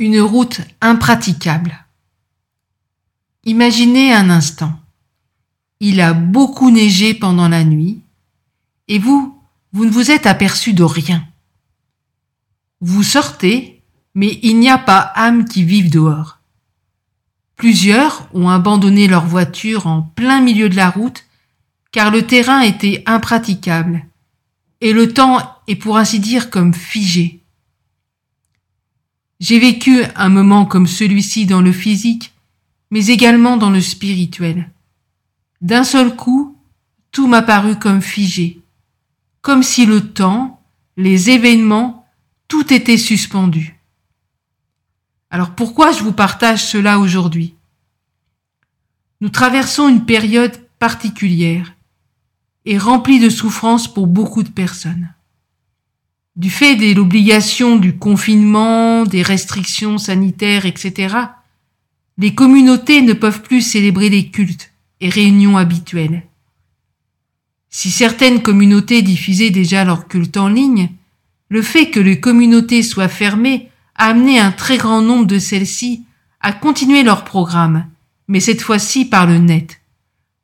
Une route impraticable. Imaginez un instant. Il a beaucoup neigé pendant la nuit, et vous, vous ne vous êtes aperçu de rien. Vous sortez, mais il n'y a pas âme qui vive dehors. Plusieurs ont abandonné leur voiture en plein milieu de la route, car le terrain était impraticable, et le temps est pour ainsi dire comme figé. J'ai vécu un moment comme celui-ci dans le physique, mais également dans le spirituel. D'un seul coup, tout m'a paru comme figé, comme si le temps, les événements, tout était suspendu. Alors pourquoi je vous partage cela aujourd'hui? Nous traversons une période particulière et remplie de souffrances pour beaucoup de personnes. Du fait de l'obligation du confinement, des restrictions sanitaires, etc., les communautés ne peuvent plus célébrer les cultes et réunions habituelles. Si certaines communautés diffusaient déjà leurs cultes en ligne, le fait que les communautés soient fermées a amené un très grand nombre de celles-ci à continuer leur programme, mais cette fois-ci par le net,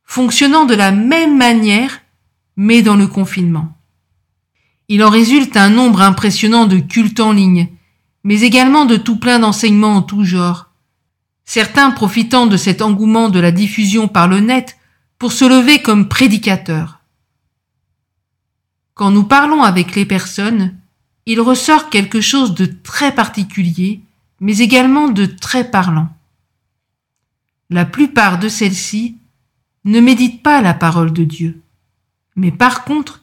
fonctionnant de la même manière, mais dans le confinement. Il en résulte un nombre impressionnant de cultes en ligne, mais également de tout plein d'enseignements en tout genre. Certains profitant de cet engouement de la diffusion par le net pour se lever comme prédicateurs. Quand nous parlons avec les personnes, il ressort quelque chose de très particulier, mais également de très parlant. La plupart de celles-ci ne méditent pas la parole de Dieu, mais par contre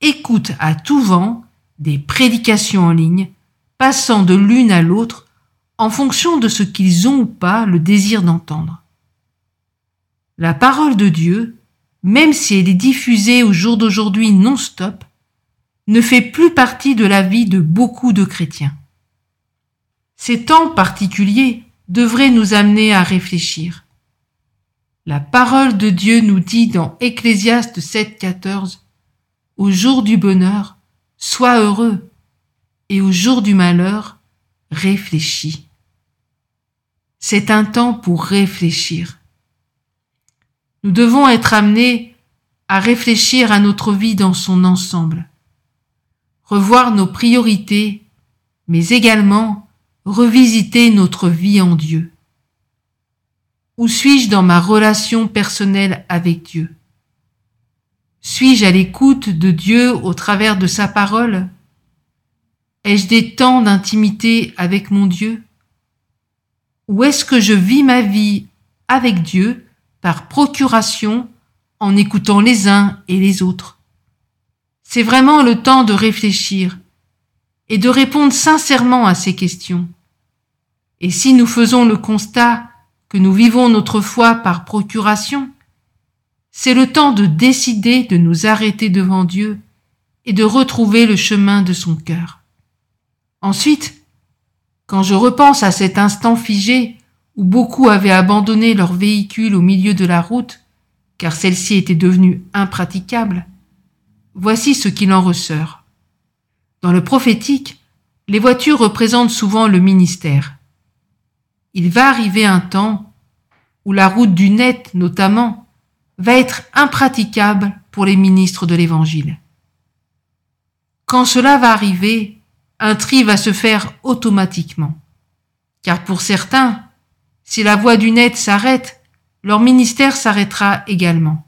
écoutent à tout vent des prédications en ligne, passant de l'une à l'autre en fonction de ce qu'ils ont ou pas le désir d'entendre. La parole de Dieu, même si elle est diffusée au jour d'aujourd'hui non-stop, ne fait plus partie de la vie de beaucoup de chrétiens. Ces temps particuliers devraient nous amener à réfléchir. La parole de Dieu nous dit dans Ecclésiaste 7.14 au jour du bonheur, sois heureux, et au jour du malheur, réfléchis. C'est un temps pour réfléchir. Nous devons être amenés à réfléchir à notre vie dans son ensemble, revoir nos priorités, mais également revisiter notre vie en Dieu. Où suis-je dans ma relation personnelle avec Dieu? Suis-je à l'écoute de Dieu au travers de sa parole? Ai-je des temps d'intimité avec mon Dieu? Ou est-ce que je vis ma vie avec Dieu par procuration en écoutant les uns et les autres? C'est vraiment le temps de réfléchir et de répondre sincèrement à ces questions. Et si nous faisons le constat que nous vivons notre foi par procuration, c'est le temps de décider de nous arrêter devant Dieu et de retrouver le chemin de son cœur. Ensuite, quand je repense à cet instant figé où beaucoup avaient abandonné leur véhicule au milieu de la route, car celle-ci était devenue impraticable, voici ce qu'il en ressort. Dans le prophétique, les voitures représentent souvent le ministère. Il va arriver un temps où la route du net, notamment, va être impraticable pour les ministres de l'Évangile. Quand cela va arriver, un tri va se faire automatiquement. Car pour certains, si la voie du net s'arrête, leur ministère s'arrêtera également.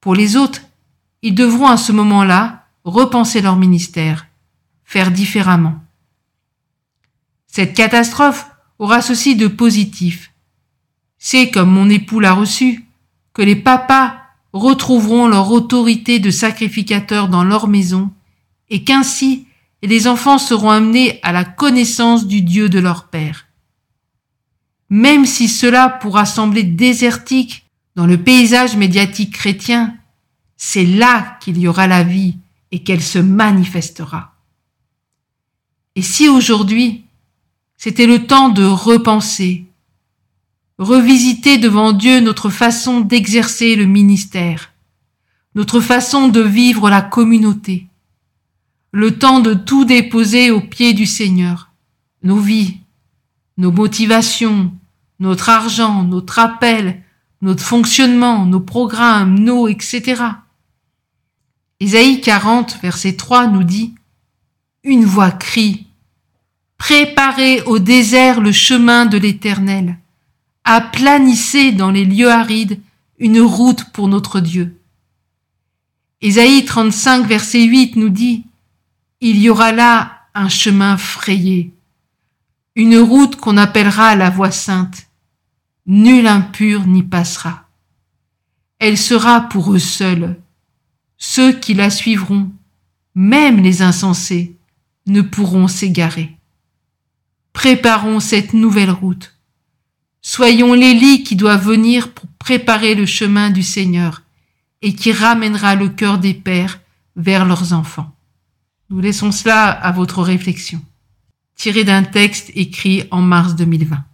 Pour les autres, ils devront à ce moment-là repenser leur ministère, faire différemment. Cette catastrophe aura ceci de positif. C'est comme mon époux l'a reçu, que les papas retrouveront leur autorité de sacrificateurs dans leur maison, et qu'ainsi les enfants seront amenés à la connaissance du Dieu de leur Père. Même si cela pourra sembler désertique dans le paysage médiatique chrétien, c'est là qu'il y aura la vie et qu'elle se manifestera. Et si aujourd'hui, c'était le temps de repenser, revisiter devant Dieu notre façon d'exercer le ministère, notre façon de vivre la communauté, le temps de tout déposer aux pieds du Seigneur, nos vies, nos motivations, notre argent, notre appel, notre fonctionnement, nos programmes, nos, etc. Ésaïe 40, verset 3 nous dit, Une voix crie, Préparez au désert le chemin de l'Éternel, aplanissez dans les lieux arides une route pour notre Dieu. Ésaïe 35, verset 8 nous dit, Il y aura là un chemin frayé, une route qu'on appellera la voie sainte. Nul impur n'y passera. Elle sera pour eux seuls. Ceux qui la suivront, même les insensés, ne pourront s'égarer. Préparons cette nouvelle route. Soyons les lits qui doivent venir pour préparer le chemin du Seigneur et qui ramènera le cœur des pères vers leurs enfants. Nous laissons cela à votre réflexion, tiré d'un texte écrit en mars 2020.